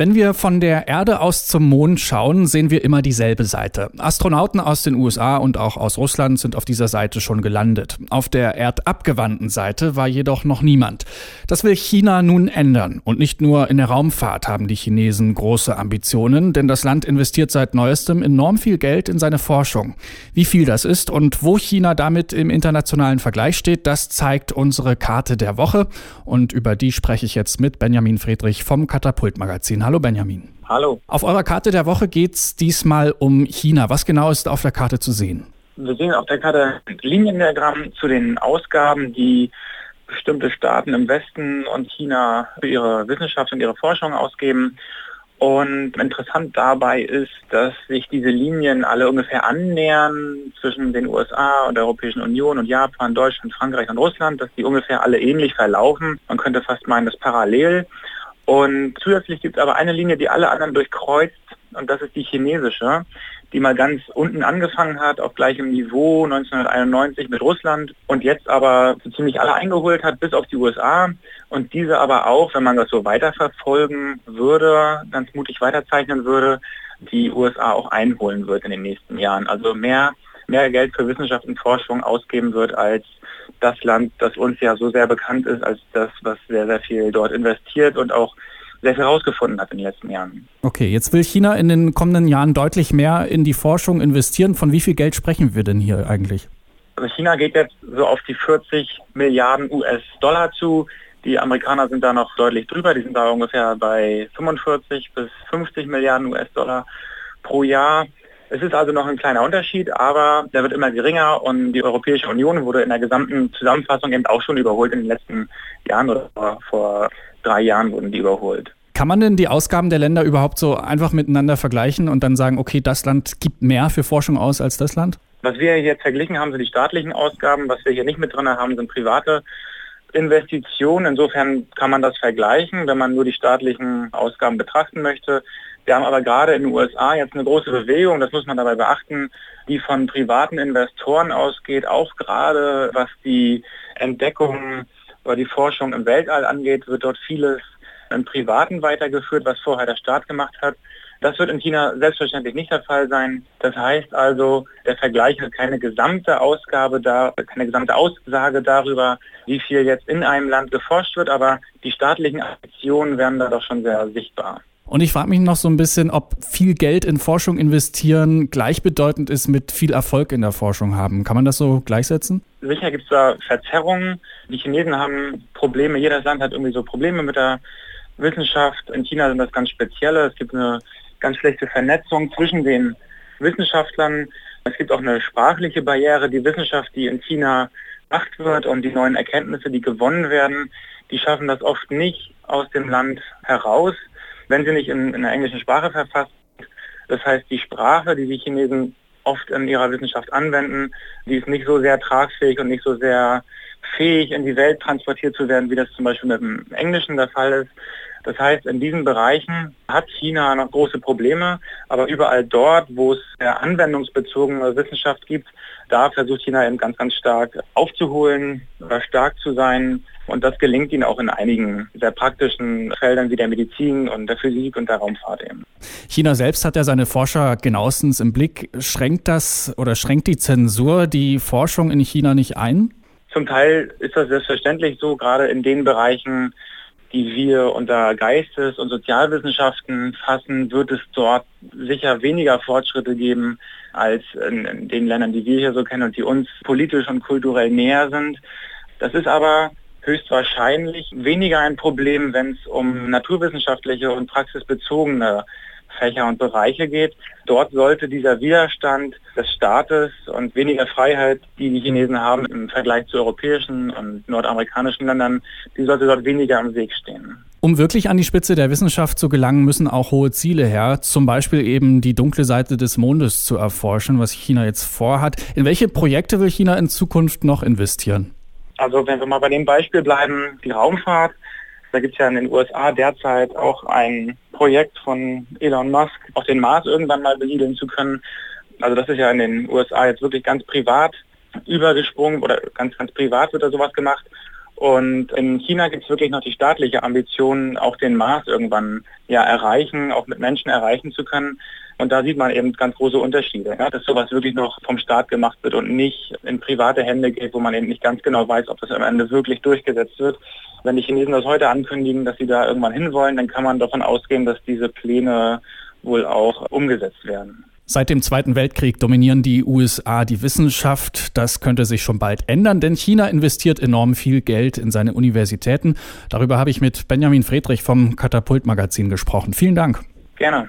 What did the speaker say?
Wenn wir von der Erde aus zum Mond schauen, sehen wir immer dieselbe Seite. Astronauten aus den USA und auch aus Russland sind auf dieser Seite schon gelandet. Auf der erdabgewandten Seite war jedoch noch niemand. Das will China nun ändern. Und nicht nur in der Raumfahrt haben die Chinesen große Ambitionen, denn das Land investiert seit neuestem enorm viel Geld in seine Forschung. Wie viel das ist und wo China damit im internationalen Vergleich steht, das zeigt unsere Karte der Woche. Und über die spreche ich jetzt mit Benjamin Friedrich vom Katapult Magazin. Hallo Benjamin. Hallo. Auf eurer Karte der Woche geht es diesmal um China. Was genau ist auf der Karte zu sehen? Wir sehen auf der Karte ein Liniendiagramm zu den Ausgaben, die bestimmte Staaten im Westen und China für ihre Wissenschaft und ihre Forschung ausgeben. Und interessant dabei ist, dass sich diese Linien alle ungefähr annähern zwischen den USA und der Europäischen Union und Japan, Deutschland, Frankreich und Russland, dass die ungefähr alle ähnlich verlaufen. Man könnte fast meinen, das parallel. Und zusätzlich gibt es aber eine Linie, die alle anderen durchkreuzt und das ist die chinesische, die mal ganz unten angefangen hat, auf gleichem Niveau 1991 mit Russland und jetzt aber so ziemlich alle eingeholt hat, bis auf die USA und diese aber auch, wenn man das so weiterverfolgen würde, ganz mutig weiterzeichnen würde, die USA auch einholen wird in den nächsten Jahren. Also mehr, mehr Geld für Wissenschaft und Forschung ausgeben wird als das Land, das uns ja so sehr bekannt ist, als das, was sehr, sehr viel dort investiert und auch sehr viel herausgefunden hat in den letzten Jahren. Okay, jetzt will China in den kommenden Jahren deutlich mehr in die Forschung investieren. Von wie viel Geld sprechen wir denn hier eigentlich? Also China geht jetzt so auf die 40 Milliarden US-Dollar zu. Die Amerikaner sind da noch deutlich drüber. Die sind da ungefähr bei 45 bis 50 Milliarden US-Dollar pro Jahr. Es ist also noch ein kleiner Unterschied, aber der wird immer geringer und die Europäische Union wurde in der gesamten Zusammenfassung eben auch schon überholt in den letzten Jahren oder vor drei Jahren wurden die überholt. Kann man denn die Ausgaben der Länder überhaupt so einfach miteinander vergleichen und dann sagen, okay, das Land gibt mehr für Forschung aus als das Land? Was wir jetzt verglichen haben, sind die staatlichen Ausgaben. Was wir hier nicht mit drin haben, sind private Investitionen. Insofern kann man das vergleichen, wenn man nur die staatlichen Ausgaben betrachten möchte. Wir haben aber gerade in den USA jetzt eine große Bewegung, das muss man dabei beachten, die von privaten Investoren ausgeht, auch gerade was die Entdeckung oder die Forschung im Weltall angeht, wird dort vieles im Privaten weitergeführt, was vorher der Staat gemacht hat. Das wird in China selbstverständlich nicht der Fall sein. Das heißt also, der Vergleich hat keine gesamte Ausgabe da, keine gesamte Aussage darüber, wie viel jetzt in einem Land geforscht wird, aber die staatlichen Aktionen werden da doch schon sehr sichtbar. Und ich frage mich noch so ein bisschen, ob viel Geld in Forschung investieren gleichbedeutend ist mit viel Erfolg in der Forschung haben. Kann man das so gleichsetzen? Sicher gibt es da Verzerrungen. Die Chinesen haben Probleme, jedes Land hat irgendwie so Probleme mit der Wissenschaft. In China sind das ganz spezielle. Es gibt eine ganz schlechte Vernetzung zwischen den Wissenschaftlern. Es gibt auch eine sprachliche Barriere. Die Wissenschaft, die in China gemacht wird und die neuen Erkenntnisse, die gewonnen werden, die schaffen das oft nicht aus dem Land heraus wenn sie nicht in, in der englischen Sprache verfasst. Das heißt, die Sprache, die die Chinesen oft in ihrer Wissenschaft anwenden, die ist nicht so sehr tragfähig und nicht so sehr fähig, in die Welt transportiert zu werden, wie das zum Beispiel mit dem Englischen der Fall ist. Das heißt, in diesen Bereichen hat China noch große Probleme, aber überall dort, wo es anwendungsbezogene Wissenschaft gibt, da versucht China eben ganz, ganz stark aufzuholen, oder stark zu sein. Und das gelingt ihnen auch in einigen sehr praktischen Feldern wie der Medizin und der Physik und der Raumfahrt eben. China selbst hat ja seine Forscher genauestens im Blick. Schränkt das oder schränkt die Zensur die Forschung in China nicht ein? Zum Teil ist das selbstverständlich so, gerade in den Bereichen, die wir unter Geistes- und Sozialwissenschaften fassen, wird es dort sicher weniger Fortschritte geben als in, den Ländern, die wir hier so kennen und die uns politisch und kulturell näher sind. Das ist aber höchstwahrscheinlich weniger ein Problem, wenn es um naturwissenschaftliche und praxisbezogene Fächer und Bereiche geht. Dort sollte dieser Widerstand des Staates und weniger Freiheit, die die Chinesen haben im Vergleich zu europäischen und nordamerikanischen Ländern, die sollte dort weniger im Weg stehen. Um wirklich an die Spitze der Wissenschaft zu gelangen, müssen auch hohe Ziele her, zum Beispiel eben die dunkle Seite des Mondes zu erforschen, was China jetzt vorhat. In welche Projekte will China in Zukunft noch investieren? Also wenn wir mal bei dem Beispiel bleiben, die Raumfahrt, Da gibt es ja in den USA derzeit auch ein Projekt von Elon Musk, auch den Mars irgendwann mal besiedeln zu können. Also das ist ja in den USA jetzt wirklich ganz privat übergesprungen oder ganz, ganz privat wird da sowas gemacht. Und in China gibt es wirklich noch die staatliche Ambition, auch den Mars irgendwann ja erreichen, auch mit Menschen erreichen zu können. Und da sieht man eben ganz große Unterschiede, ja, dass sowas wirklich noch vom Staat gemacht wird und nicht in private Hände geht, wo man eben nicht ganz genau weiß, ob das am Ende wirklich durchgesetzt wird. Wenn die Chinesen das heute ankündigen, dass sie da irgendwann hinwollen, dann kann man davon ausgehen, dass diese Pläne wohl auch umgesetzt werden. Seit dem Zweiten Weltkrieg dominieren die USA die Wissenschaft. Das könnte sich schon bald ändern, denn China investiert enorm viel Geld in seine Universitäten. Darüber habe ich mit Benjamin Friedrich vom Katapult-Magazin gesprochen. Vielen Dank. Gerne.